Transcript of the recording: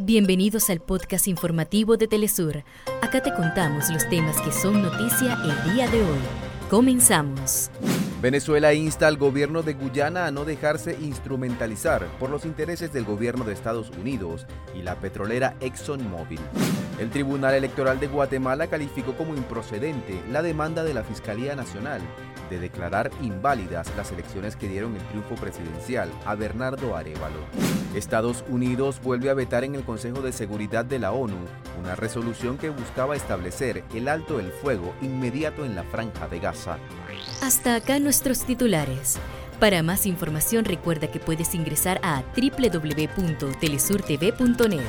Bienvenidos al podcast informativo de Telesur. Acá te contamos los temas que son noticia el día de hoy. Comenzamos. Venezuela insta al gobierno de Guyana a no dejarse instrumentalizar por los intereses del gobierno de Estados Unidos y la petrolera ExxonMobil. El Tribunal Electoral de Guatemala calificó como improcedente la demanda de la Fiscalía Nacional de declarar inválidas las elecciones que dieron el triunfo presidencial a Bernardo Arevalo. Estados Unidos vuelve a vetar en el Consejo de Seguridad de la ONU una resolución que buscaba establecer el alto del fuego inmediato en la franja de Gaza. Hasta acá nuestros titulares. Para más información recuerda que puedes ingresar a www.telesurtv.net.